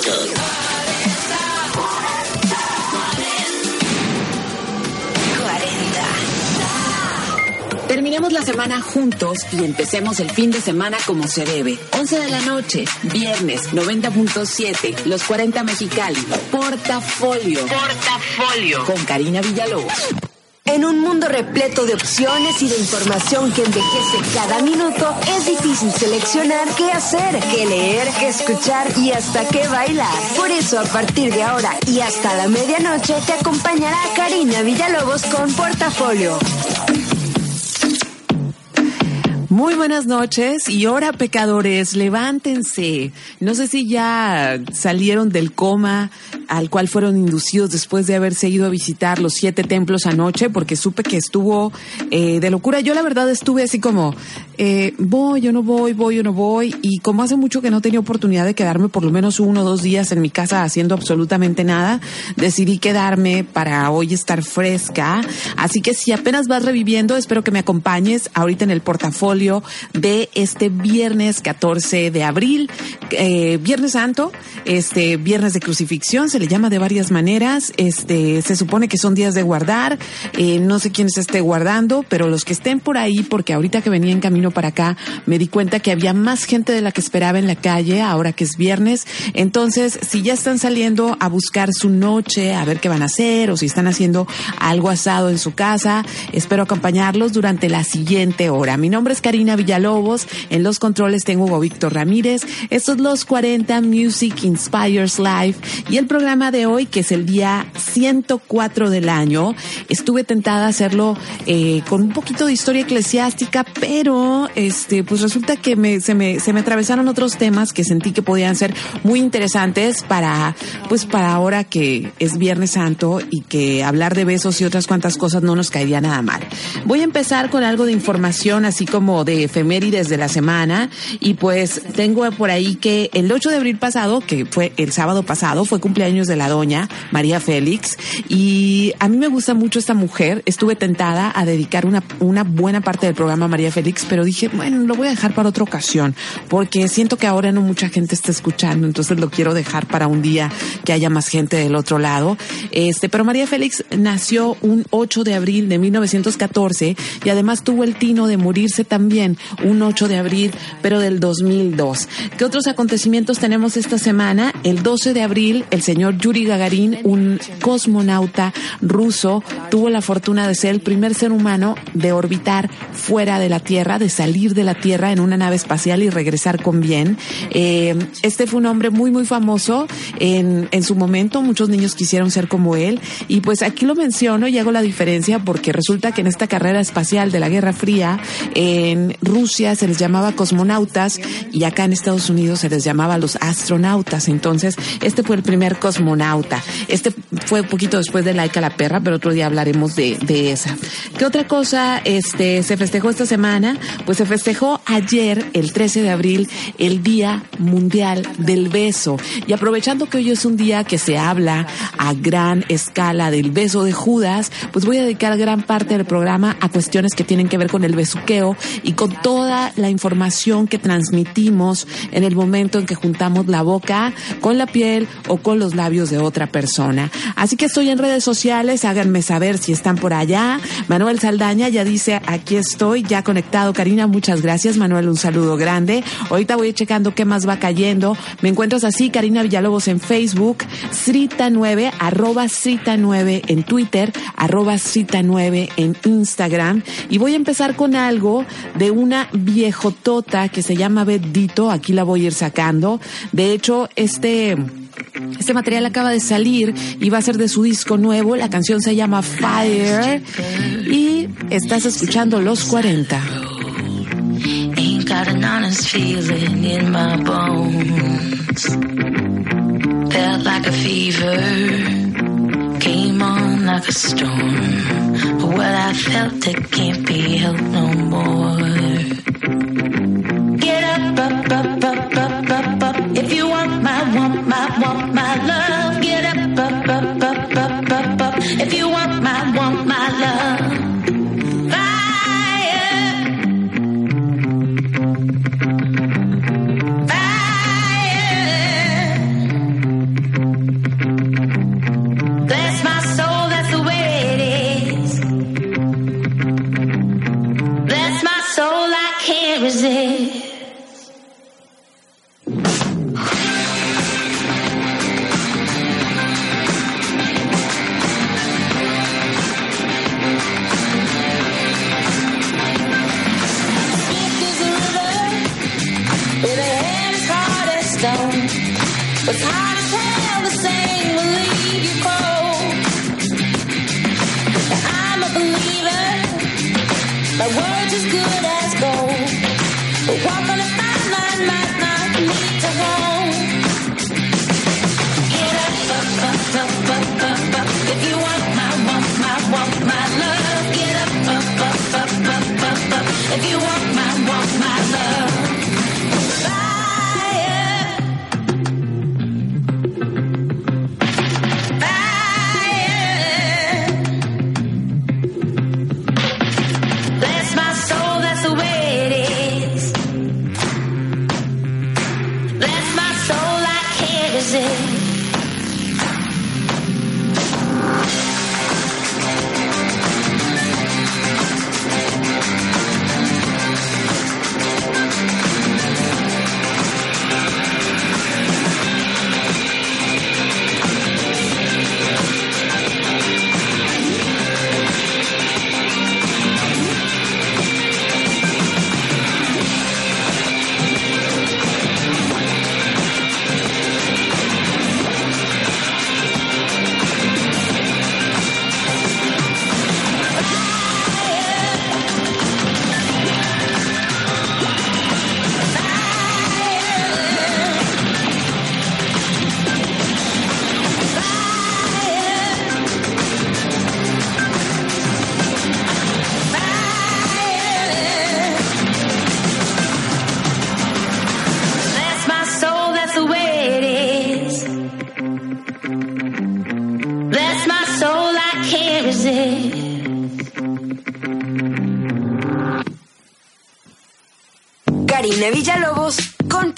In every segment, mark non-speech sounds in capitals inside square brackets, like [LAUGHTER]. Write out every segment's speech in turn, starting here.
40. Terminemos la semana juntos y empecemos el fin de semana como se debe. 11 de la noche, viernes 90.7, los 40 Mexicali. Portafolio. Portafolio. Con Karina Villalobos. En un mundo repleto de opciones y de información que envejece cada minuto, es difícil seleccionar qué hacer, qué leer, qué escuchar y hasta qué bailar. Por eso, a partir de ahora y hasta la medianoche, te acompañará Karina Villalobos con Portafolio. Muy buenas noches y ahora pecadores, levántense. No sé si ya salieron del coma al cual fueron inducidos después de haberse ido a visitar los siete templos anoche, porque supe que estuvo eh, de locura. Yo la verdad estuve así como, eh, voy o no voy, voy o no voy, y como hace mucho que no tenía oportunidad de quedarme por lo menos uno o dos días en mi casa haciendo absolutamente nada, decidí quedarme para hoy estar fresca. Así que si apenas vas reviviendo, espero que me acompañes ahorita en el portafolio de este viernes 14 de abril, eh, Viernes Santo, este Viernes de Crucifixión, se le llama de varias maneras, este se supone que son días de guardar, eh, no sé quién se esté guardando, pero los que estén por ahí, porque ahorita que venía en camino para acá, me di cuenta que había más gente de la que esperaba en la calle, ahora que es viernes, entonces si ya están saliendo a buscar su noche, a ver qué van a hacer, o si están haciendo algo asado en su casa, espero acompañarlos durante la siguiente hora. Mi nombre es Karina Villalobos. En los controles tengo Hugo Víctor Ramírez. Estos los 40 Music Inspires Live. Y el programa de hoy, que es el día 104 del año, estuve tentada a hacerlo eh, con un poquito de historia eclesiástica, pero este, pues resulta que me, se, me, se me atravesaron otros temas que sentí que podían ser muy interesantes para, pues para ahora que es Viernes Santo y que hablar de besos y otras cuantas cosas no nos caería nada mal. Voy a empezar con algo de información, así como de efemérides de la semana y pues tengo por ahí que el 8 de abril pasado, que fue el sábado pasado, fue cumpleaños de la doña María Félix y a mí me gusta mucho esta mujer. Estuve tentada a dedicar una, buena parte del programa a María Félix, pero dije, bueno, lo voy a dejar para otra ocasión porque siento que ahora no mucha gente está escuchando, entonces lo quiero dejar para un día que haya más gente del otro lado. Este, pero María Félix nació un 8 de abril de 1914 y además tuvo el tino de morirse también un 8 de abril, pero del 2002. ¿Qué otros acontecimientos tenemos esta semana? El 12 de abril, el señor Yuri Gagarin, un cosmonauta ruso, tuvo la fortuna de ser el primer ser humano de orbitar fuera de la Tierra, de salir de la Tierra en una nave espacial y regresar con bien. Eh, este fue un hombre muy, muy famoso en, en su momento. Muchos niños quisieron ser como él. Y pues aquí lo menciono y hago la diferencia porque resulta que en esta carrera espacial de la Guerra Fría, en Rusia se les llamaba cosmonautas y acá en Estados Unidos se les llamaba los astronautas. Entonces, este fue el primer cosmonauta. Este fue un poquito después de Laika la perra, pero otro día hablaremos de, de esa. ¿Qué otra cosa este, se festejó esta semana? Pues se festejó ayer, el 13 de abril, el Día Mundial del Beso. Y aprovechando que hoy es un día que se habla a gran escala del beso de Judas, pues voy a dedicar gran parte del programa a cuestiones que tienen que ver con el besuqueo y con toda la información que transmitimos en el momento en que juntamos la boca con la piel o con los labios de otra persona. Así que estoy en redes sociales, háganme saber si están por allá. Manuel Saldaña ya dice, aquí estoy, ya conectado. Karina, muchas gracias. Manuel, un saludo grande. Ahorita voy checando qué más va cayendo. Me encuentras así, Karina Villalobos en Facebook, Srita9, arroba Srita9 en Twitter, arroba Srita9 en Instagram. Y voy a empezar con algo de una viejotota que se llama Bedito, aquí la voy a ir sacando. De hecho, este Este material acaba de salir y va a ser de su disco nuevo. La canción se llama Fire y estás escuchando Los 40. Ain't got an honest feeling in my bones. Felt like a fever. Came on like a storm. What I felt, it can't be helped no more. Get up, up, up, up, up, up, up. If you want my, want my, want my love. Get up, up, up, up, up, up, up. If you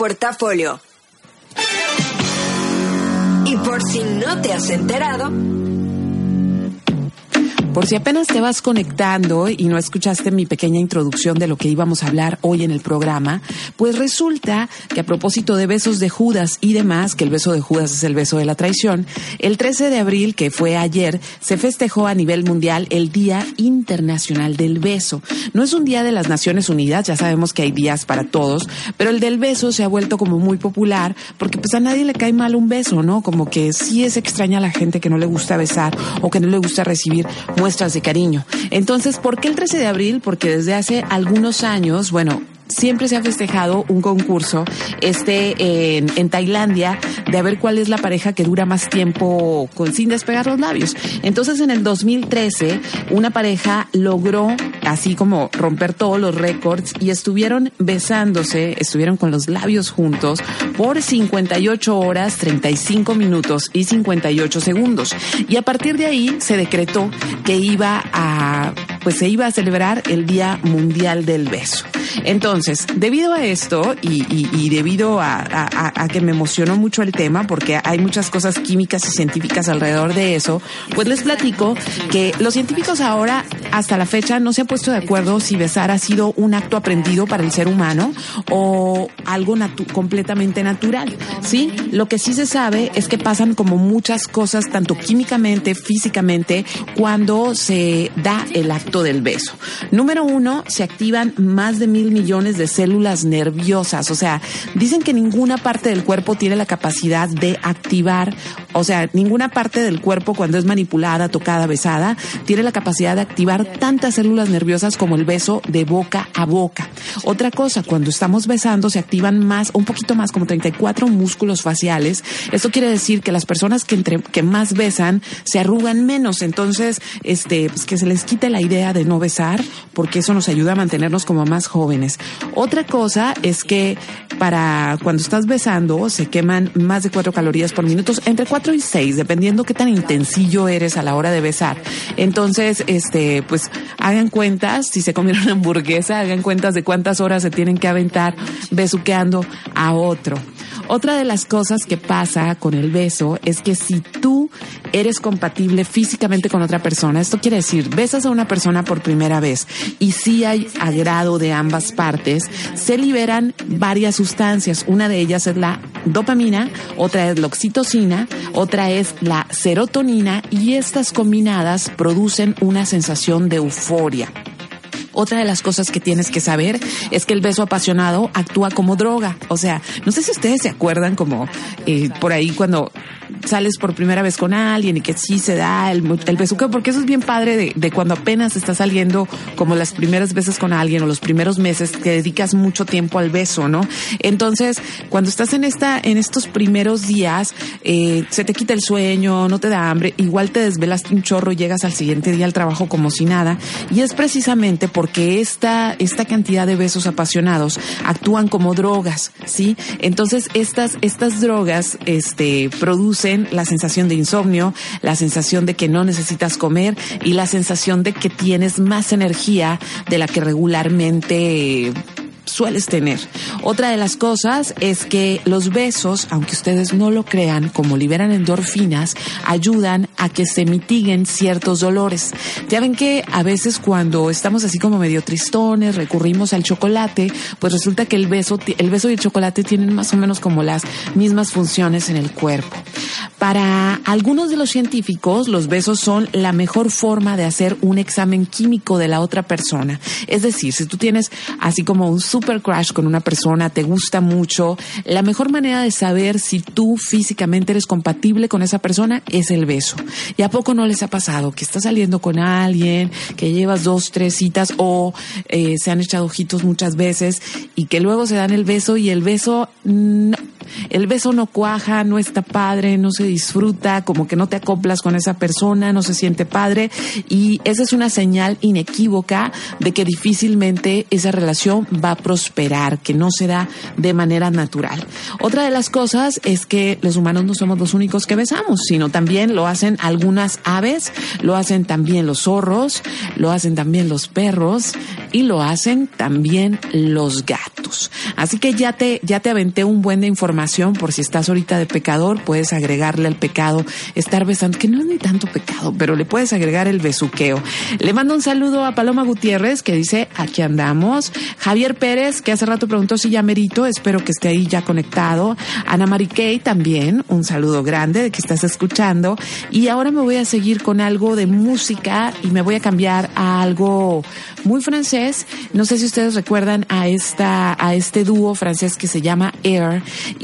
portafolio. Y por si no te has enterado, por si apenas te vas conectando y no escuchaste mi pequeña introducción de lo que íbamos a hablar hoy en el programa, pues resulta que a propósito de besos de Judas y demás, que el beso de Judas es el beso de la traición, el 13 de abril, que fue ayer, se festejó a nivel mundial el Día Internacional del Beso. No es un día de las Naciones Unidas, ya sabemos que hay días para todos, pero el del beso se ha vuelto como muy popular porque pues a nadie le cae mal un beso, ¿no? Como que sí es extraña a la gente que no le gusta besar o que no le gusta recibir muestras de cariño. Entonces, ¿por qué el 13 de abril? Porque desde hace algunos años, bueno, siempre se ha festejado un concurso este en, en, Tailandia de a ver cuál es la pareja que dura más tiempo con, sin despegar los labios. Entonces en el 2013 una pareja logró así como romper todos los récords y estuvieron besándose, estuvieron con los labios juntos por 58 horas, 35 minutos y 58 segundos. Y a partir de ahí se decretó que iba a pues se iba a celebrar el Día Mundial del Beso. Entonces, debido a esto y, debido a, que me emocionó mucho el tema, porque hay muchas cosas químicas y científicas alrededor de eso, pues les platico que los científicos ahora hasta la fecha no se ha puesto de acuerdo si besar ha sido un acto aprendido para el ser humano o algo completamente natural. Sí, lo que sí se sabe es que pasan como muchas cosas, tanto químicamente, físicamente, cuando se da el acto del beso. Número uno, se activan más de mil millones de células nerviosas. O sea, dicen que ninguna parte del cuerpo tiene la capacidad de activar, o sea, ninguna parte del cuerpo cuando es manipulada, tocada, besada, tiene la capacidad de activar tantas células nerviosas como el beso de boca a boca. Otra cosa, cuando estamos besando se activan más, un poquito más, como 34 músculos faciales. Esto quiere decir que las personas que, entre, que más besan se arrugan menos. Entonces, este, pues que se les quite la idea de no besar, porque eso nos ayuda a mantenernos como más jóvenes. Otra cosa es que para cuando estás besando se queman más de 4 calorías por minuto, entre 4 y 6, dependiendo qué tan intensillo eres a la hora de besar. Entonces, este, pues hagan cuentas, si se comieron una [LAUGHS] hamburguesa, hagan cuentas de cuántas horas se tienen que aventar besuqueando a otro. Otra de las cosas que pasa con el beso es que si tú eres compatible físicamente con otra persona, esto quiere decir, besas a una persona por primera vez y si hay agrado de ambas partes, se liberan varias sustancias. Una de ellas es la dopamina, otra es la oxitocina, otra es la serotonina y estas combinadas producen una sensación de euforia. Otra de las cosas que tienes que saber es que el beso apasionado actúa como droga. O sea, no sé si ustedes se acuerdan como eh, por ahí cuando sales por primera vez con alguien y que sí se da el, el besuqueo, porque eso es bien padre de, cuando apenas estás saliendo como las primeras veces con alguien o los primeros meses que dedicas mucho tiempo al beso, ¿no? Entonces, cuando estás en esta, en estos primeros días, eh, se te quita el sueño, no te da hambre, igual te desvelaste un chorro y llegas al siguiente día al trabajo como si nada. Y es precisamente porque esta, esta cantidad de besos apasionados actúan como drogas, ¿sí? Entonces, estas, estas drogas, este, producen la sensación de insomnio, la sensación de que no necesitas comer y la sensación de que tienes más energía de la que regularmente sueles tener. Otra de las cosas es que los besos, aunque ustedes no lo crean, como liberan endorfinas, ayudan a que se mitiguen ciertos dolores. Ya ven que a veces cuando estamos así como medio tristones, recurrimos al chocolate, pues resulta que el beso, el beso y el chocolate tienen más o menos como las mismas funciones en el cuerpo. Para algunos de los científicos, los besos son la mejor forma de hacer un examen químico de la otra persona. Es decir, si tú tienes así como un super crush con una persona, te gusta mucho, la mejor manera de saber si tú físicamente eres compatible con esa persona es el beso. ¿Y a poco no les ha pasado que estás saliendo con alguien, que llevas dos, tres citas o eh, se han echado ojitos muchas veces y que luego se dan el beso y el beso no, el beso no cuaja, no está padre, no se disfruta, como que no te acoplas con esa persona, no se siente padre y esa es una señal inequívoca de que difícilmente esa relación va a prosperar, que no se da de manera natural. Otra de las cosas es que los humanos no somos los únicos que besamos, sino también lo hacen algunas aves, lo hacen también los zorros, lo hacen también los perros y lo hacen también los gatos. Así que ya te, ya te aventé un buen de información por si estás ahorita de pecador, puedes agregarle al pecado estar besando, que no es ni tanto pecado, pero le puedes agregar el besuqueo. Le mando un saludo a Paloma Gutiérrez que dice, aquí andamos. Javier Pérez, que hace rato preguntó si ya merito, espero que esté ahí ya conectado. Ana Mariquey también, un saludo grande de que estás escuchando. Y ahora me voy a seguir con algo de música y me voy a cambiar a algo muy francés. No sé si ustedes recuerdan a esta, a este dúo francés que se llama Air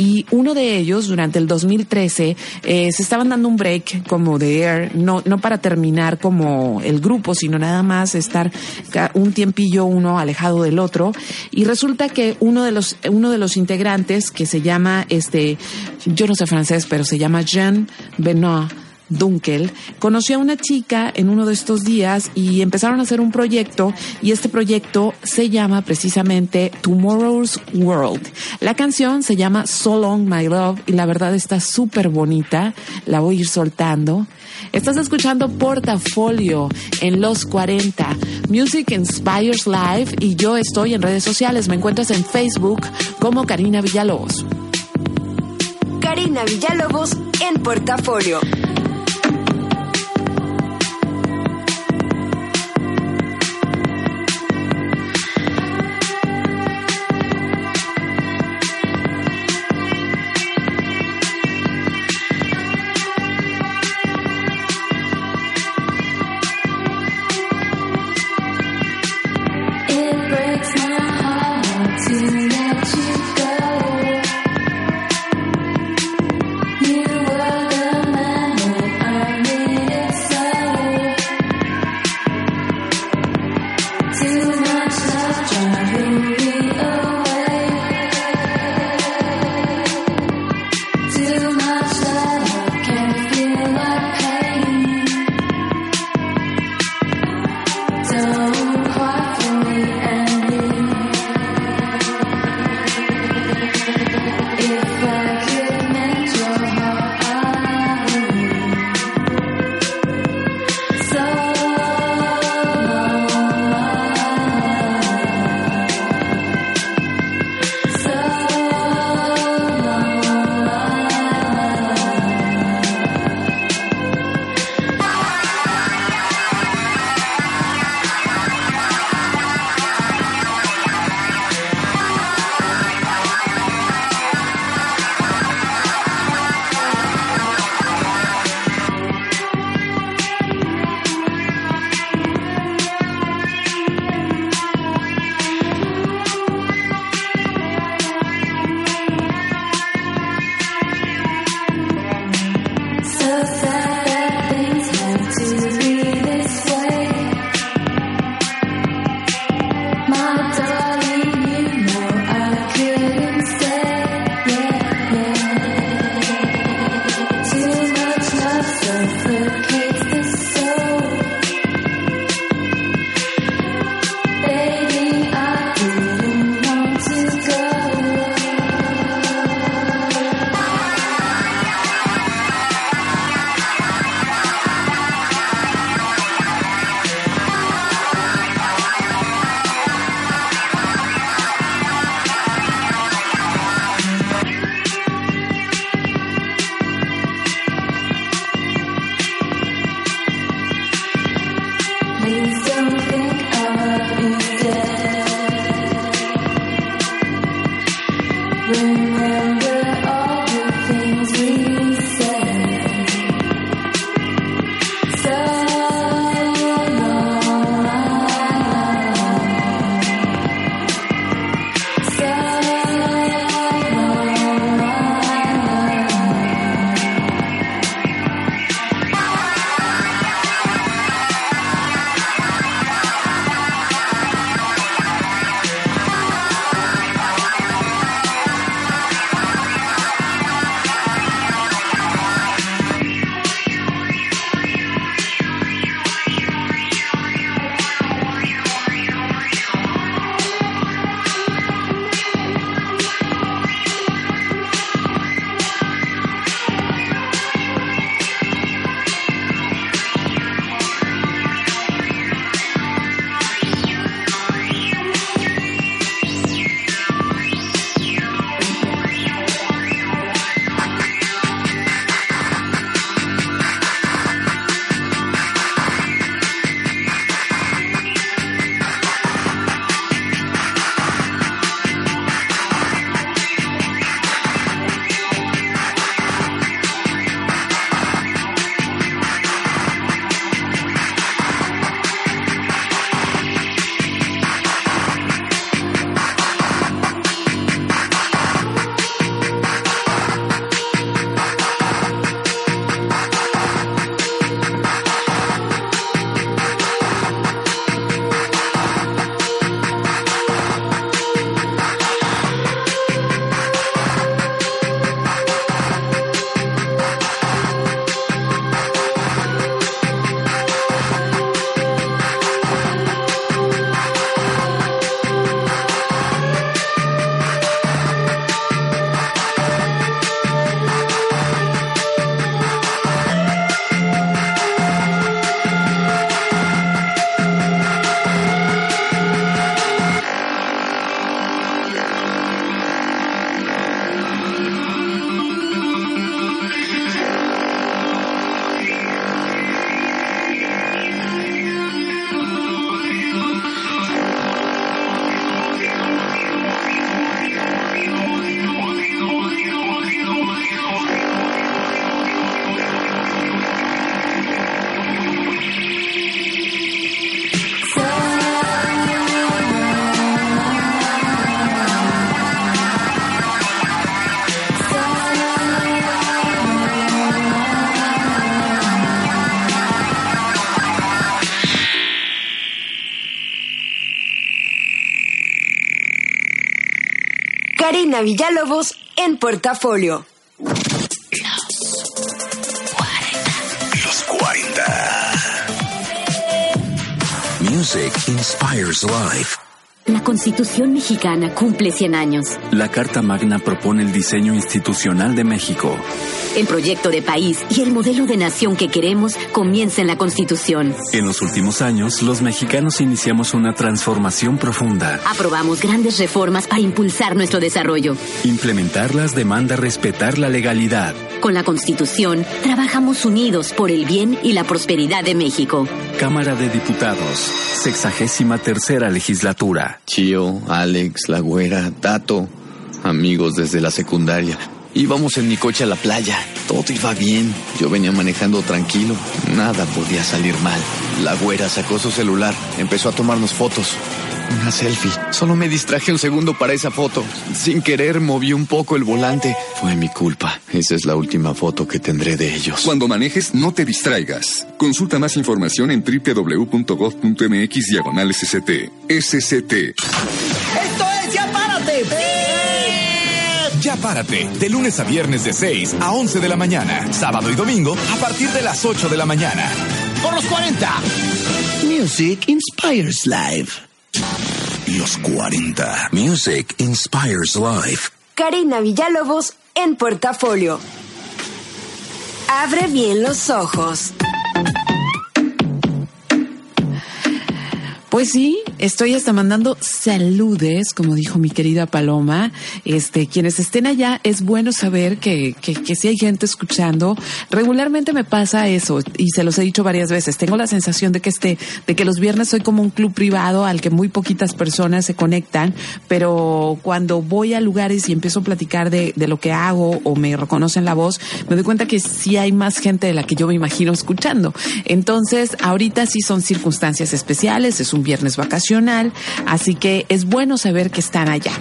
y uno de ellos durante el 2013 eh, se estaban dando un break como de Air, no, no para terminar como el grupo, sino nada más estar un tiempillo uno alejado del otro. Y resulta que uno de los, uno de los integrantes que se llama este, yo no sé francés, pero se llama Jean Benoit, Dunkel, conoció a una chica en uno de estos días y empezaron a hacer un proyecto y este proyecto se llama precisamente Tomorrow's World. La canción se llama So Long My Love y la verdad está súper bonita, la voy a ir soltando. Estás escuchando Portafolio en los 40, Music Inspires Live y yo estoy en redes sociales, me encuentras en Facebook como Karina Villalobos. Karina Villalobos en Portafolio. You. Villalobos en portafolio. Los 40. Music inspires life. La Constitución mexicana cumple 100 años. La Carta Magna propone el diseño institucional de México. El proyecto de país y el modelo de nación que queremos comienza en la Constitución. En los últimos años, los mexicanos iniciamos una transformación profunda. Aprobamos grandes reformas para impulsar nuestro desarrollo. Implementarlas demanda respetar la legalidad. Con la Constitución, trabajamos unidos por el bien y la prosperidad de México. Cámara de Diputados, sexagésima tercera legislatura. Chio, Alex, La Güera, Tato, amigos desde la secundaria. Íbamos en mi coche a la playa. Todo iba bien. Yo venía manejando tranquilo. Nada podía salir mal. La güera sacó su celular. Empezó a tomarnos fotos. Una selfie. Solo me distraje un segundo para esa foto. Sin querer moví un poco el volante. Fue mi culpa. Esa es la última foto que tendré de ellos. Cuando manejes, no te distraigas. Consulta más información en www.gov.mx diagonal SCT. SCT. ¡Esto es Ya Párate! Ya párate, de lunes a viernes de 6 a 11 de la mañana, sábado y domingo a partir de las 8 de la mañana. Por los 40. Music Inspires Life. Los 40. Music inspires life. Karina Villalobos en portafolio. Abre bien los ojos. Pues sí, estoy hasta mandando saludes, como dijo mi querida Paloma. Este, quienes estén allá, es bueno saber que, que, si hay gente escuchando. Regularmente me pasa eso, y se los he dicho varias veces. Tengo la sensación de que este, de que los viernes soy como un club privado al que muy poquitas personas se conectan, pero cuando voy a lugares y empiezo a platicar de, de lo que hago o me reconocen la voz, me doy cuenta que sí hay más gente de la que yo me imagino escuchando. Entonces, ahorita sí son circunstancias especiales, es un viernes vacacional, así que es bueno saber que están allá.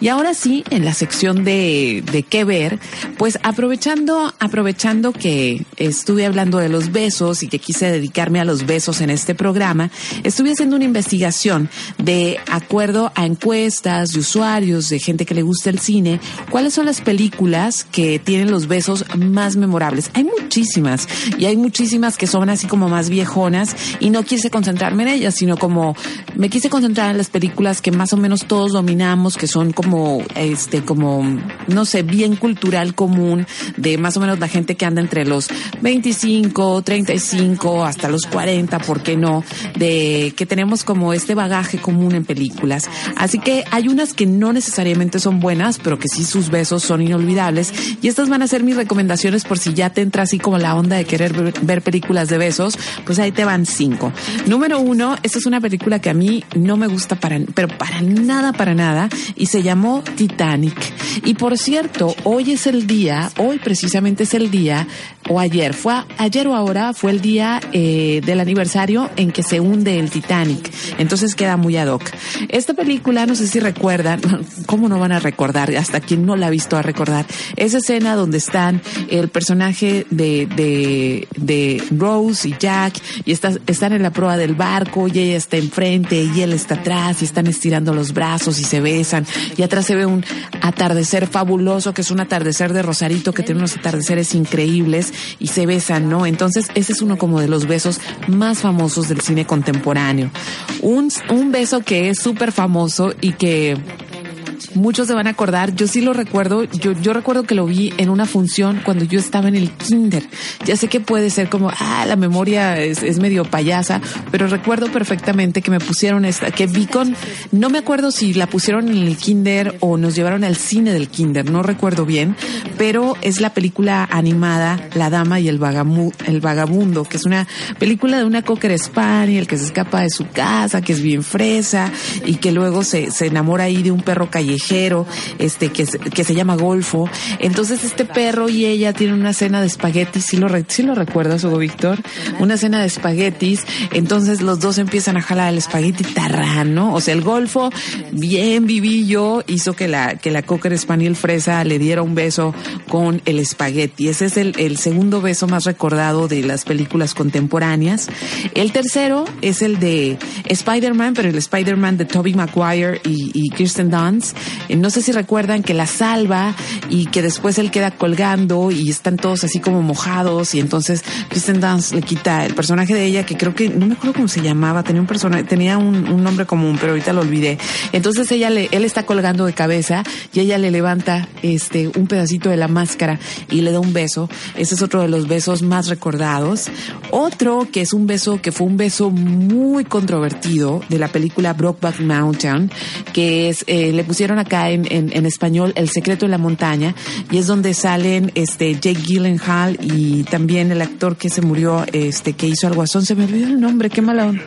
Y ahora sí, en la sección de, de qué ver, pues aprovechando, aprovechando que estuve hablando de los besos y que quise dedicarme a los besos en este programa, estuve haciendo una investigación de acuerdo a encuestas de usuarios, de gente que le gusta el cine, cuáles son las películas que tienen los besos más memorables. Hay muchísimas y hay muchísimas que son así como más viejonas y no quise concentrarme en ellas, sino como me quise concentrar en las películas que más o menos todos dominamos, que son como, este, como, no sé, bien cultural común de más o menos la gente que anda entre los 25, 35 hasta los 40, ¿por qué no? De que tenemos como este bagaje común en películas. Así que hay unas que no necesariamente son buenas, pero que sí sus besos son inolvidables. Y estas van a ser mis recomendaciones por si ya te entra así como la onda de querer ver, películas de besos, pues ahí te van cinco. Número uno, esta es una película que a mí no me gusta para, pero para nada, para nada, y se llamó Titanic. Y por cierto, hoy es el día, hoy precisamente es el día, o ayer, fue ayer o ahora, fue el día eh, del aniversario en que se hunde el Titanic. Entonces queda muy ad hoc. Esta película, no sé si recuerdan, [LAUGHS] ¿cómo no van a recordar? Hasta quien no la ha visto a recordar. Esa escena donde están el personaje de, de, de Rose y Jack, y está- están en la proa del barco, y ella está enfrente, y él está atrás, y están estirando los brazos y se besan, y atrás se ve un atardecer fabuloso, que es un atardecer de Rosarito, que tiene unos atardeceres increíbles, y se besan, ¿no? Entonces, ese es uno como de los besos más famosos del cine contemporáneo. Un, un beso que es súper famoso y que muchos se van a acordar. Yo sí lo recuerdo. Yo, yo recuerdo que lo vi en una función cuando yo estaba en el kinder. Ya sé que puede ser como, ah, la memoria es, es medio payasa, pero recuerdo perfectamente que me pusieron esta, que vi con, no me acuerdo si la pusieron en el kinder o nos llevaron al cine del kinder, no recuerdo bien, pero es la película animada La Dama y el, Vagamu- el Vagabundo, que es una película de una cocker spaniel que se escapa de su casa, que es bien fresa y que luego se, se enamora ahí de un perro callejero, este, que, que se llama Golfo. Entonces este perro y ella tienen una cena de espaguetis, ¿sí lo, sí lo recuerdas, Hugo Víctor? Una cena de espaguetis, entonces los dos empiezan a jalar el espagueti tarrano, o sea, el Golfo, bien vivillo, hizo que la, que la cocker spaniel fresa le diera un beso con el espagueti. Ese es el, el segundo beso más recordado de las películas contemporáneas. El tercero es el de Spider-Man, pero el Spider-Man de Tobey Maguire y, y Kirsten Dunst, no sé si recuerdan que la salva y que después él queda colgando y están todos así como mojados y entonces Kristen Dunst le quita el personaje de ella que creo que, no me acuerdo cómo se llamaba, tenía un personaje, tenía un, un nombre común, pero ahorita lo olvidé. Entonces ella le, él está colgando de cabeza y ella le levanta este un pedacito de la máscara y le da un beso. Ese es otro de los besos más recordados. Otro que es un beso que fue un beso muy controvertido de la película Brokeback Mountain, que es eh, le pusieron acá en, en, español El secreto de la montaña y es donde salen este Jake Gyllenhaal y también el actor que se murió este que hizo al guasón se me olvidó el nombre qué mala onda.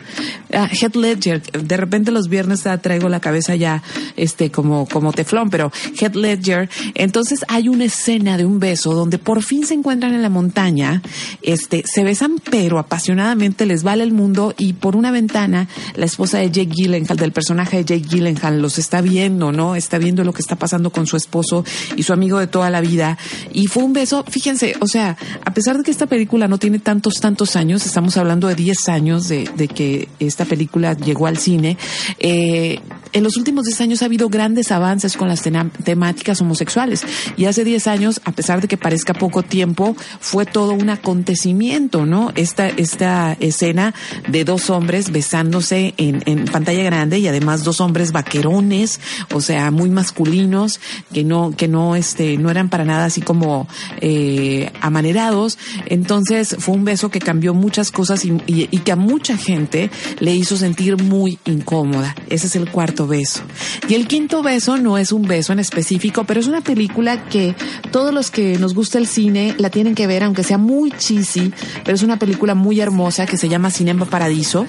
Ah, Heath Ledger de repente los viernes traigo la cabeza ya este como como teflón pero Heath Ledger. Entonces hay una escena de un beso donde por fin se encuentran en la montaña este se besan pero apasionadamente les vale el mundo y por una ventana la esposa de Jake Gyllenhaal del personaje de Jake Gyllenhaal los está viendo no está viendo lo que está pasando con su esposo y su amigo de toda la vida. Y fue un beso, fíjense, o sea, a pesar de que esta película no tiene tantos, tantos años, estamos hablando de 10 años de, de que esta película llegó al cine, eh, en los últimos 10 años ha habido grandes avances con las temáticas homosexuales. Y hace 10 años, a pesar de que parezca poco tiempo, fue todo un acontecimiento, ¿no? Esta, esta escena de dos hombres besándose en, pantalla grande y además dos hombres vaquerones, o sea, muy masculinos, que no, que no, este, no eran para nada así como eh, amanerados. Entonces fue un beso que cambió muchas cosas y, y que a mucha gente le hizo sentir muy incómoda. Ese es el cuarto beso. Y el quinto beso no es un beso en específico, pero es una película que todos los que nos gusta el cine la tienen que ver, aunque sea muy cheesy, pero es una película muy hermosa que se llama Cinema Paradiso.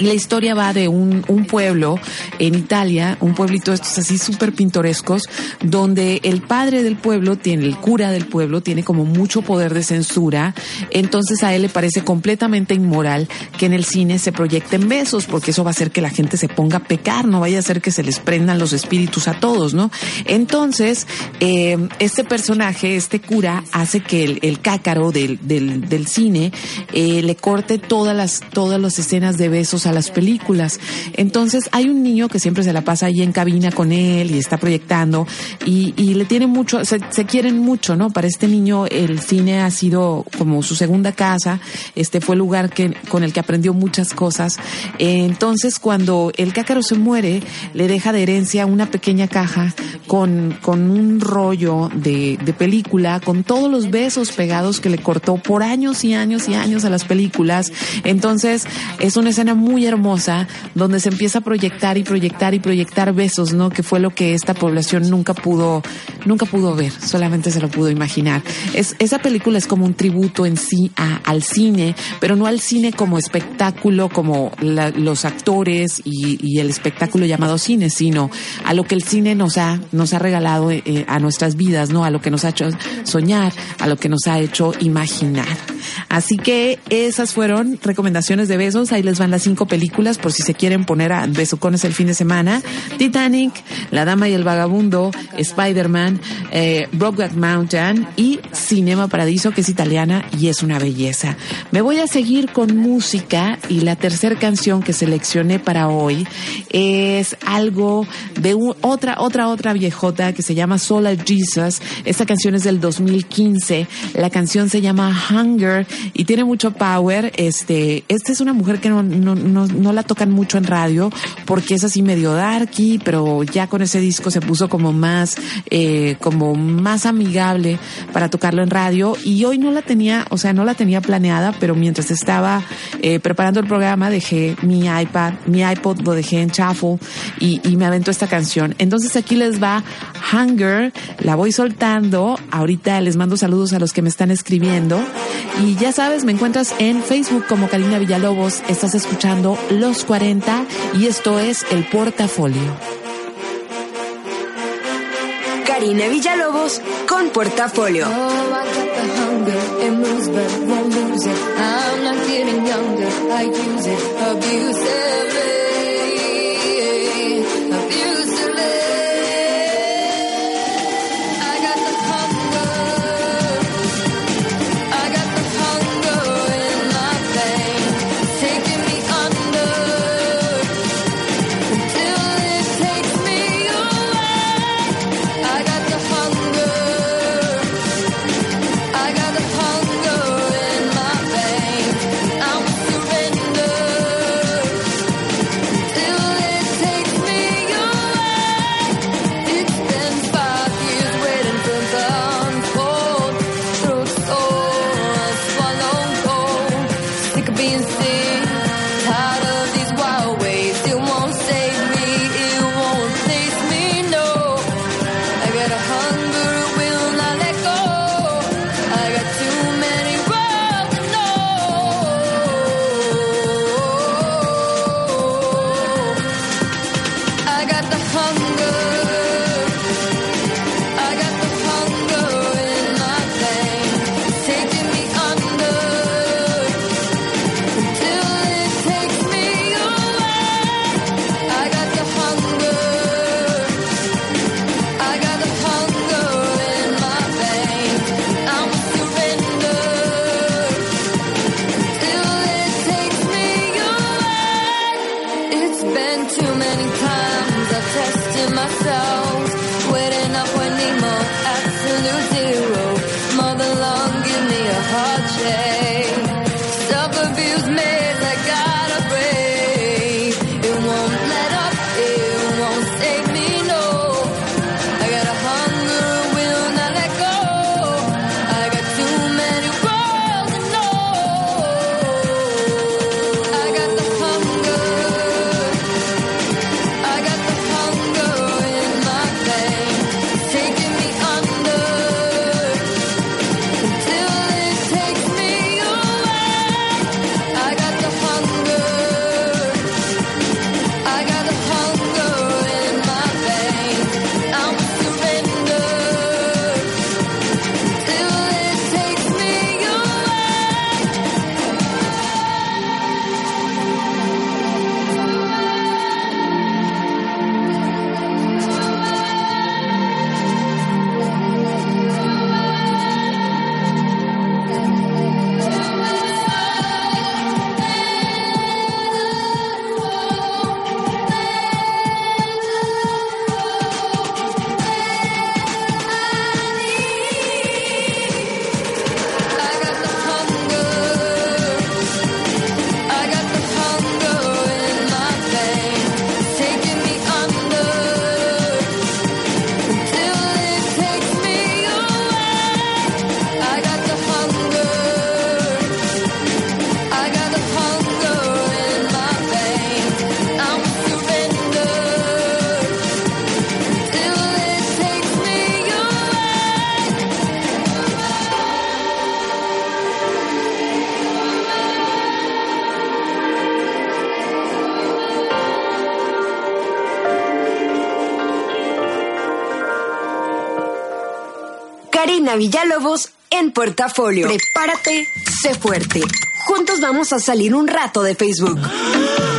La historia va de un, pueblo en Italia, un pueblito estos así súper pintorescos, donde el padre del pueblo tiene, el cura del pueblo, tiene como mucho poder de censura. Entonces a él le parece completamente inmoral que en el cine se proyecten besos, porque eso va a hacer que la gente se ponga a pecar, no vaya a ser que se les prendan los espíritus a todos, ¿no? Entonces, eh, este personaje, este cura, hace que el, el cácaro del cine eh, le corte todas las, todas las escenas de besos a las películas. Entonces hay un niño que siempre se la pasa ahí en cabina con él y está proyectando y, le tiene mucho, se, se, quieren mucho, ¿no? Para este niño el cine ha sido como su segunda casa, este fue el lugar que, con el que aprendió muchas cosas. Entonces cuando el cácaro se muere, le deja de herencia una pequeña caja con, con un rollo de, de película, con todos los besos pegados que le cortó por años y años y años a las películas. Entonces es una escena muy muy hermosa donde se empieza a proyectar y proyectar y proyectar besos, ¿no? Que fue lo que esta población nunca pudo, nunca pudo ver, solamente se lo pudo imaginar. Es, esa película es como un tributo en sí al cine, pero no al cine como espectáculo, como los actores y, y, el espectáculo llamado cine, sino a lo que el cine nos ha, nos ha regalado eh, a nuestras vidas, ¿no? A lo que nos ha hecho soñar, a lo que nos ha hecho imaginar. Así que esas fueron recomendaciones de besos. Ahí les van las cinco películas por si se quieren poner a besucones el fin de semana. Titanic, La Dama y el Vagabundo, Spider-Man, eh, Mountain y Cinema Paradiso, que es italiana y es una belleza. Me voy a seguir con música y la tercera canción que seleccioné para hoy es algo de otra, otra, otra viejota que se llama Soul Jesus. Esta canción es del 2015. La canción se llama Hunger y tiene mucho power. Este, esta es una mujer que no, no, no, no, la tocan mucho en radio porque es así medio darky, pero ya con ese disco se puso como más, eh, como más amigable para tocarlo en radio y hoy no la tenía, o sea, no la tenía planeada, pero mientras estaba eh, preparando el programa dejé mi iPad, mi iPod lo dejé en shuffle y, y me aventó esta canción. Entonces aquí les va Hunger, la voy soltando, ahorita les mando saludos a los que me están escribiendo y ya sabes, me encuentras en Facebook como Karina Villalobos, estás escuchando Los 40 y esto es El Portafolio. Karina Villalobos con Portafolio. Until Villalobos en Portafolio. Prepárate, sé fuerte. Juntos vamos a salir un rato de Facebook. [GASPS]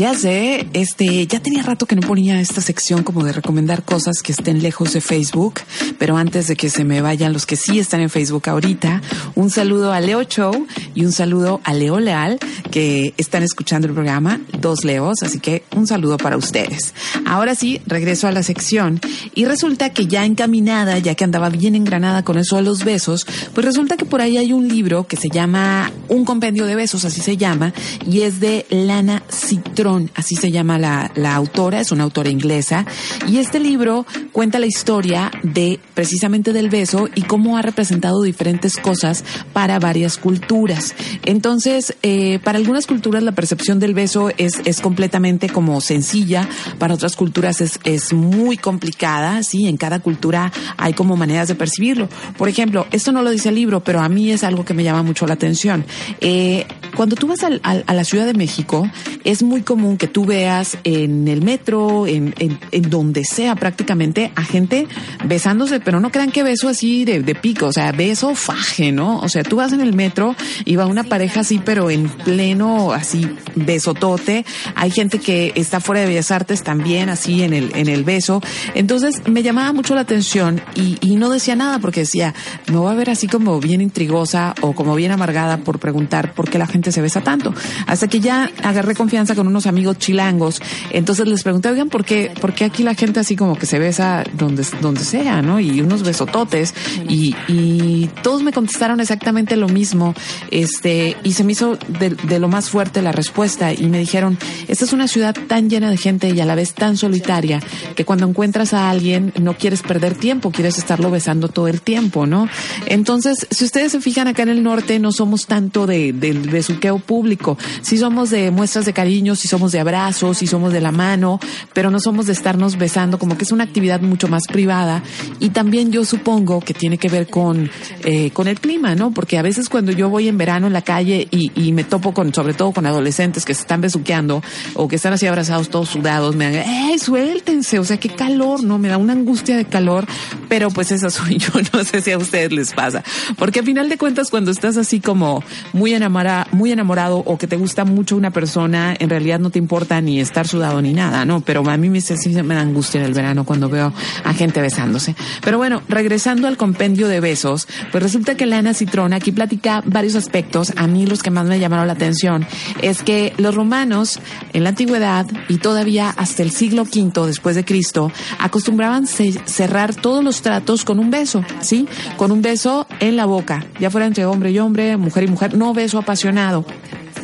Ya sé, este, ya tenía rato que no ponía esta sección como de recomendar cosas que estén lejos de Facebook, pero antes de que se me vayan los que sí están en Facebook ahorita, un saludo a Leo Show y un saludo a Leo Leal que están escuchando el programa, dos Leos, así que un saludo para ustedes. Ahora sí, regreso a la sección y resulta que ya encaminada, ya que andaba bien engranada con eso de los besos, pues resulta que por ahí hay un libro que se llama Un compendio de besos, así se llama, y es de Lana Citrón, así se llama la, la autora, es una autora inglesa, y este libro cuenta la historia de precisamente del beso y cómo ha representado diferentes cosas para varias culturas. Entonces, eh, para algunas culturas la percepción del beso es, es completamente como sencilla, para otras culturas es, es muy complicada, sí, en cada cultura hay como maneras de percibirlo. Por ejemplo, esto no lo dice el libro, pero a mí es algo que me llama mucho la atención. Eh, cuando tú vas a la Ciudad de México, es muy común que tú veas en el metro, en, en, en donde sea prácticamente, a gente besándose, pero no crean que beso así de, de pico, o sea, beso faje, ¿no? O sea, tú vas en el metro y va una pareja así, pero en pleno, así, besotote. Hay gente que está fuera de Bellas Artes también, así, en el, en el beso. Entonces, me llamaba mucho la atención y, y no decía nada porque decía, me voy a ver así como bien intrigosa o como bien amargada por preguntar por qué la gente se besa tanto. Hasta que ya agarré confianza con unos amigos chilangos. Entonces les pregunté, oigan, ¿por qué, por qué aquí la gente así como que se besa donde, donde sea, ¿no? Y unos besototes. Y, y todos me contestaron exactamente lo mismo. Este, y se me hizo de, de lo más fuerte la respuesta. Y me dijeron, esta es una ciudad tan llena de gente y a la vez tan solitaria que cuando encuentras a alguien no quieres perder tiempo, quieres estarlo besando todo el tiempo, ¿no? Entonces, si ustedes se fijan acá en el norte, no somos tanto de, besuqueo público. Sí somos de muestras de cariño, sí somos de abrazos, sí somos de la mano, pero no somos de estarnos besando, como que es una actividad mucho más privada. Y también yo supongo que tiene que ver con, eh, con el clima, ¿no? Porque a veces cuando yo voy en verano en la calle y, y me topo con, sobre todo con adolescentes que se están besuqueando o que están así abrazados todos sudados, me dan, ¡eh, suéltense! O sea, qué calor, ¿no? Me da una angustia de calor, pero pues esa soy yo, [LAUGHS] no sé si a ustedes les pasa. Porque al final de cuentas, cuando estás así como muy enamorada, muy enamorado o que te gusta mucho una persona, en realidad no te importa ni estar sudado ni nada, ¿no? Pero a mí me, me da angustia en el verano cuando veo a gente besándose. Pero bueno, regresando al compendio de besos, pues resulta que Lana Citrona aquí platica varios aspectos. A mí los que más me llamaron la atención es que los romanos en la antigüedad y todavía hasta el siglo V después de Cristo acostumbraban ce- cerrar todos los tratos con un beso, ¿sí? Con un beso en la boca, ya fuera entre hombre y hombre, mujer y mujer, no beso apasionado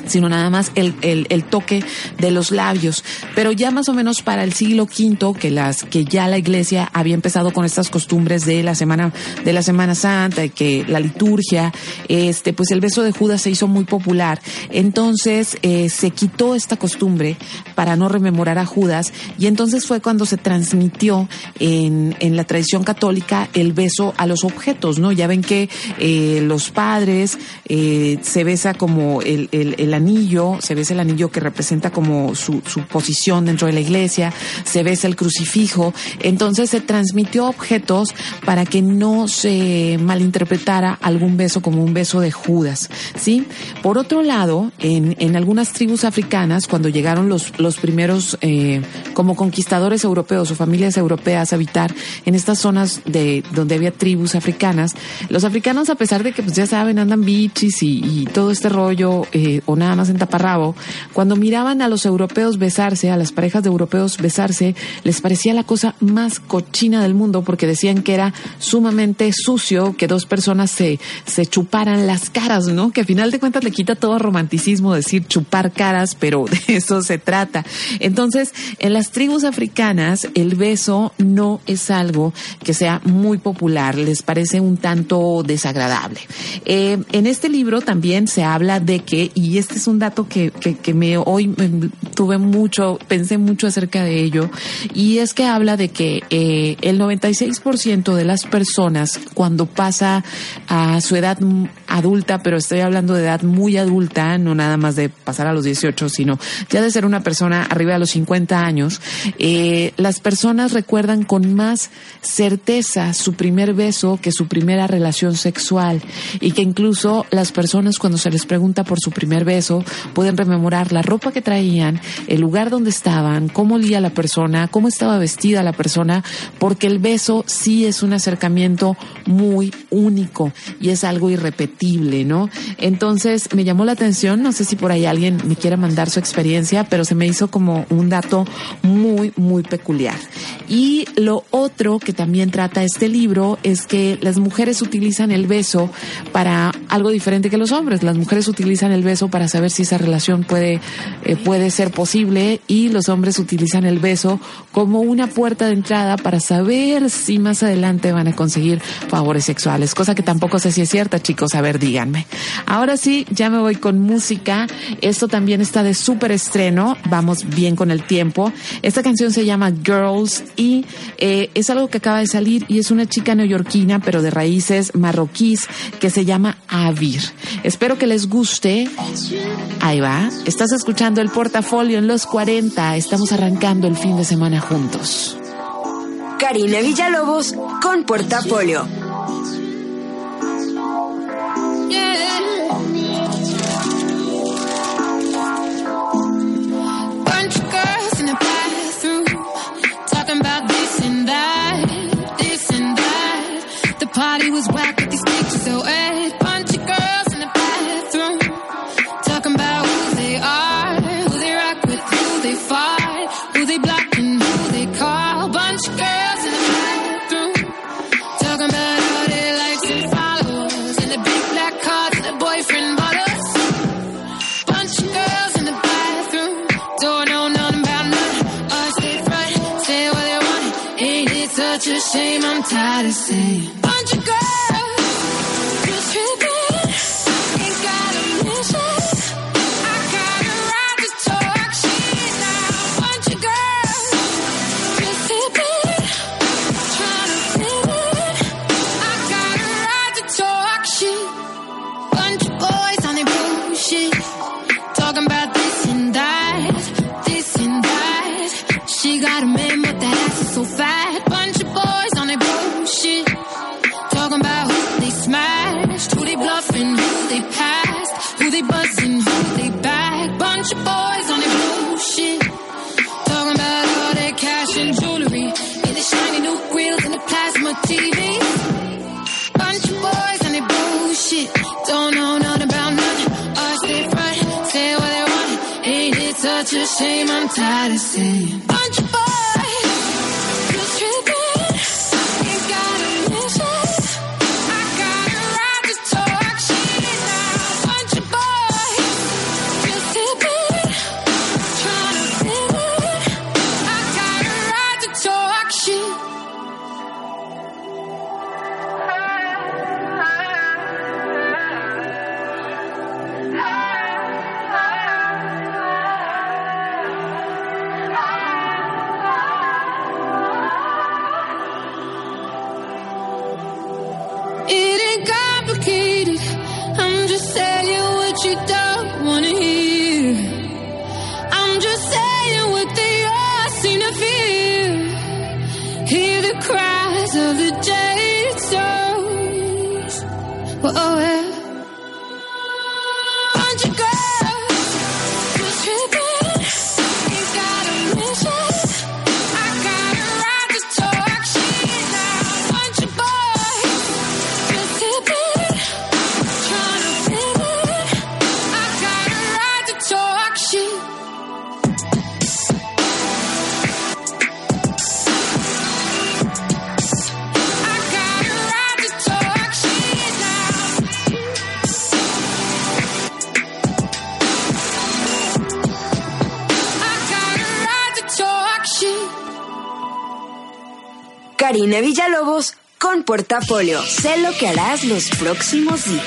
sino nada más el, el, toque de los labios. Pero ya más o menos para el siglo V, que las, que ya la iglesia había empezado con estas costumbres de la semana, de la Semana Santa, que la liturgia, este, pues el beso de Judas se hizo muy popular. Entonces, eh, se quitó esta costumbre para no rememorar a Judas, y entonces fue cuando se transmitió en, en la tradición católica el beso a los objetos, ¿no? Ya ven que eh, los padres eh, se besa como el anillo, se besa el anillo que representa como su, su posición dentro de la iglesia, se besa el crucifijo, entonces se transmitió objetos para que no se malinterpretara algún beso como un beso de Judas, ¿sí? Por otro lado, en, en algunas tribus africanas, cuando llegaron los, los primeros eh, como conquistadores europeos o familias europeas a habitar en estas zonas de donde había tribus africanas, los africanos a pesar de que pues ya saben andan bichis y, todo este rollo eh, nada más en taparrabo, cuando miraban a los europeos besarse, a las parejas de europeos besarse, les parecía la cosa más cochina del mundo porque decían que era sumamente sucio que dos personas se, se chuparan las caras, ¿no? Que a final de cuentas le quita todo romanticismo decir chupar caras, pero [LAUGHS] de eso se trata. Entonces, en las tribus africanas, el beso no es algo que sea muy popular, les parece un tanto desagradable. Eh, en este libro también se habla de que, y este es un dato que, que, me hoy tuve mucho, pensé mucho acerca de ello, y es que habla de que eh, el 96% de las personas cuando pasa a su edad adulta, pero estoy hablando de edad muy adulta, no nada más de pasar a los 18, sino ya de ser una persona arriba de los 50 años, eh, las personas recuerdan con más certeza su primer beso que su primera relación sexual y que incluso las personas cuando se les pregunta por su primer beso pueden rememorar la ropa que traían, el lugar donde estaban, cómo olía la persona, cómo estaba vestida la persona, porque el beso sí es un acercamiento muy único y es algo irrepetible, ¿no? Entonces me llamó la atención, no sé si por ahí alguien me quiera mandar su experiencia, pero se me hizo como un dato muy, muy peculiar. Y lo otro que también trata este libro es que las mujeres utilizan el beso para algo diferente que los hombres. Las mujeres utilizan el beso para saber si esa relación puede, eh, puede ser posible y los hombres utilizan el beso como una puerta de entrada para saber si más adelante van a conseguir favores sexuales, cosa que tampoco sé si es cierta, chicos. A ver, díganme. Ahora sí, ya me voy con música. Esto también está de súper estreno. Vamos bien con el tiempo. Esta canción se llama Girls y eh, es algo que acaba de salir y es una chica neoyorquina, pero de raíces marroquíes, que se llama Avir. Espero que les guste. Ahí va. Estás escuchando el portafolio en los 40. Estamos arrancando el fin de semana juntos. Karina Villalobos con Portafolio. Bunch of say. I'm tired of Whoa, oh, Karina Villalobos con Portafolio. Sé lo que harás los próximos días.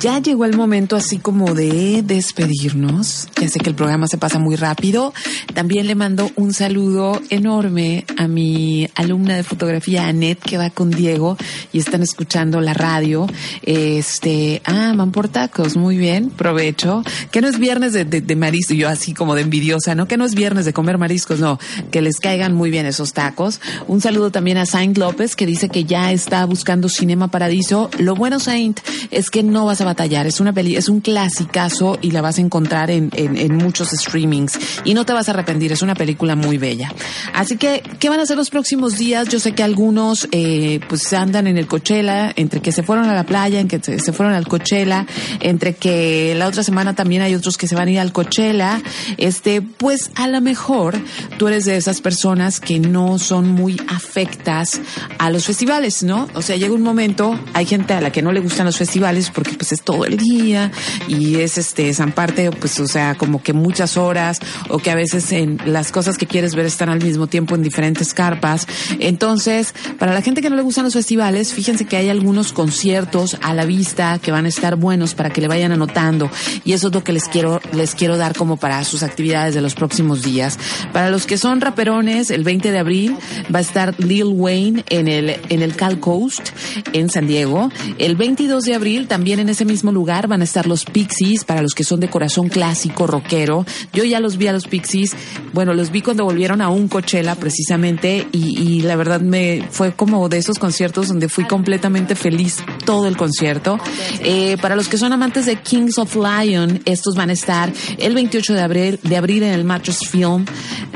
Ya llegó el momento así como de despedirnos. Ya sé que el programa se pasa muy rápido. También le mando un saludo enorme a mi alumna de fotografía, Anet, que va con Diego y están escuchando la radio. Este, ah, van por tacos. Muy bien, provecho. Que no es viernes de, de, de mariscos, yo así como de envidiosa, ¿no? Que no es viernes de comer mariscos, no. Que les caigan muy bien esos tacos. Un saludo también a Saint López, que dice que ya está buscando Cinema Paradiso. Lo bueno, Saint, es que no vas a batallar. Es una peli, es un clasicazo y la vas a encontrar en, en, muchos streamings y no te vas a arrepentir. Es una película muy bella. Así que, ¿qué van a hacer los próximos días? Yo sé que algunos, eh, pues andan en el Coachella, entre que se fueron a la playa, en que se, se fueron al Coachella, entre que la otra semana también hay otros que se van a ir al Coachella. Este, pues a lo mejor tú eres de esas personas que no son muy afectas a los festivales, ¿no? O sea, llega un momento, hay gente a la que no le gustan los festivales porque pues todo el día y es este, esa parte, pues, o sea, como que muchas horas o que a veces en las cosas que quieres ver están al mismo tiempo en diferentes carpas. Entonces, para la gente que no le gustan los festivales, fíjense que hay algunos conciertos a la vista que van a estar buenos para que le vayan anotando y eso es lo que les quiero, les quiero dar como para sus actividades de los próximos días. Para los que son raperones, el 20 de abril va a estar Lil Wayne en el, en el Cal Coast en San Diego. El 22 de abril también en ese mismo lugar van a estar los Pixies para los que son de corazón clásico, rockero. Yo ya los vi a los Pixies. Bueno, los vi cuando volvieron a un Coachella precisamente y, la verdad me fue como de esos conciertos donde fui completamente feliz todo el concierto. Eh, para los que son amantes de Kings of Lion, estos van a estar el 28 de abril, de abril en el Mattress Film.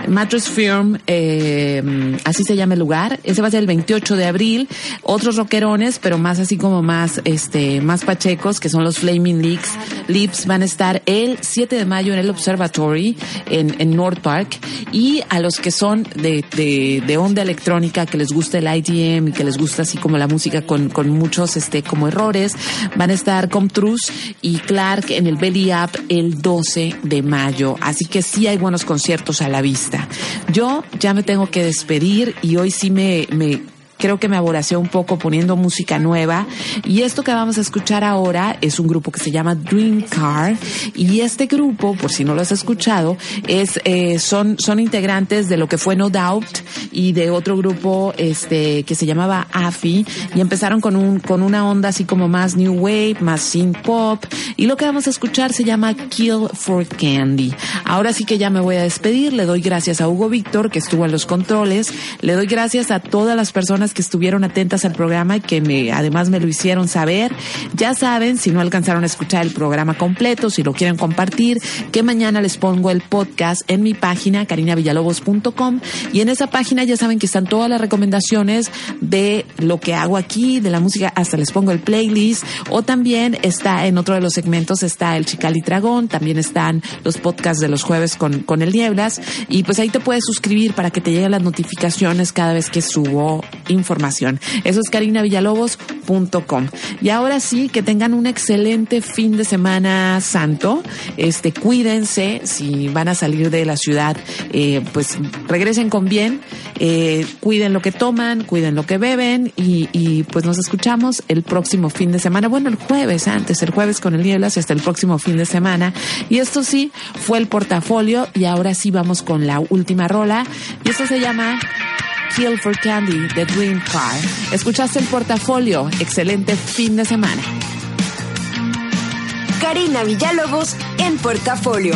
Mattress Film, eh, así se llama el lugar. Ese va a ser el 28 de abril. Otros rockerones, pero más así como más, este, más pachecos, que son los Flaming Lips, Lips, van a estar el 7 de mayo en el Observatory en, en North Park. Y a los que son de, de, de onda electrónica, que les gusta el IDM y que les gusta así como la música con, con muchos, este, como errores, van a estar Comtrus y Clark en el Belly Up el 12 de mayo. Así que sí hay buenos conciertos a la vista. Yo ya me tengo que despedir y hoy sí me, me creo que me aboracé un poco poniendo música nueva. Y esto que vamos a escuchar ahora es un grupo que se llama Dream Car. Y este grupo, por si no lo has escuchado, es, eh, son, son integrantes de lo que fue No Doubt y de otro grupo, este, que se llamaba AFI. Y empezaron con un, con una onda así como más New Wave, más synth pop. Y lo que vamos a escuchar se llama Kill for Candy. Ahora sí que ya me voy a despedir. Le doy gracias a Hugo Víctor, que estuvo en los controles. Le doy gracias a todas las personas que estuvieron atentas al programa y que me, además me lo hicieron saber. Ya saben, si no alcanzaron a escuchar el programa completo, si lo quieren compartir, que mañana les pongo el podcast en mi página, carinavillalobos.com. Y en esa página ya saben que están todas las recomendaciones de lo que hago aquí, de la música, hasta les pongo el playlist. O también está en otro de los segmentos, está el Chicali Dragón, también están los podcasts de los jueves con, con el Nieblas. Y pues ahí te puedes suscribir para que te lleguen las notificaciones cada vez que subo información. Eso es carinavillalobos.com. Y ahora sí, que tengan un excelente fin de semana santo. Este, cuídense si van a salir de la ciudad, eh, pues regresen con bien, eh, cuiden lo que toman, cuiden lo que beben y, pues nos escuchamos el próximo fin de semana. Bueno, el jueves antes, el jueves con el Nieblas y hasta el próximo fin de semana. Y esto sí fue el portafolio y ahora sí vamos con la última rola y esto se llama Kill for Candy de Dream Car. Escuchaste el portafolio. Excelente fin de semana. Karina Villalobos en Portafolio.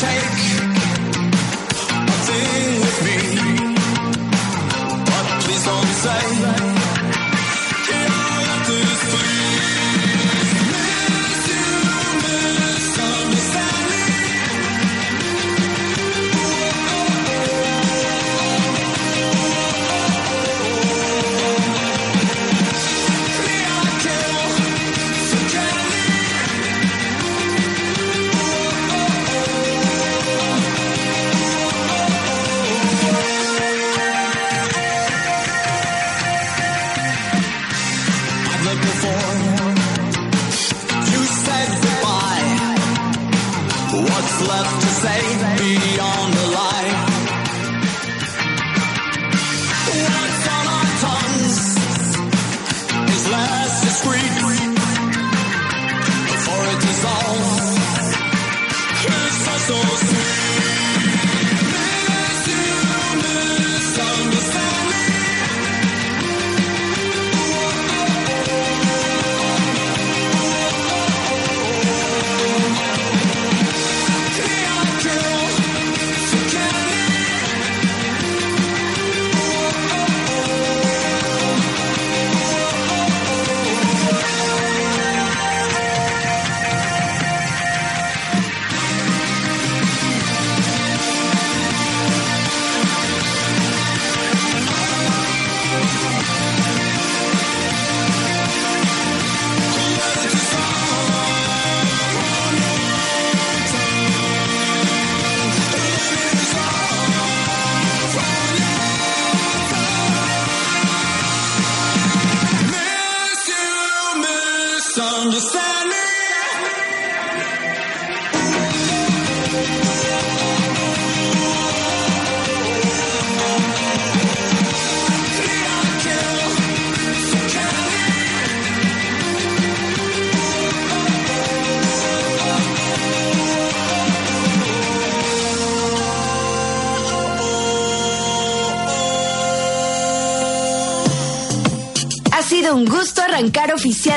I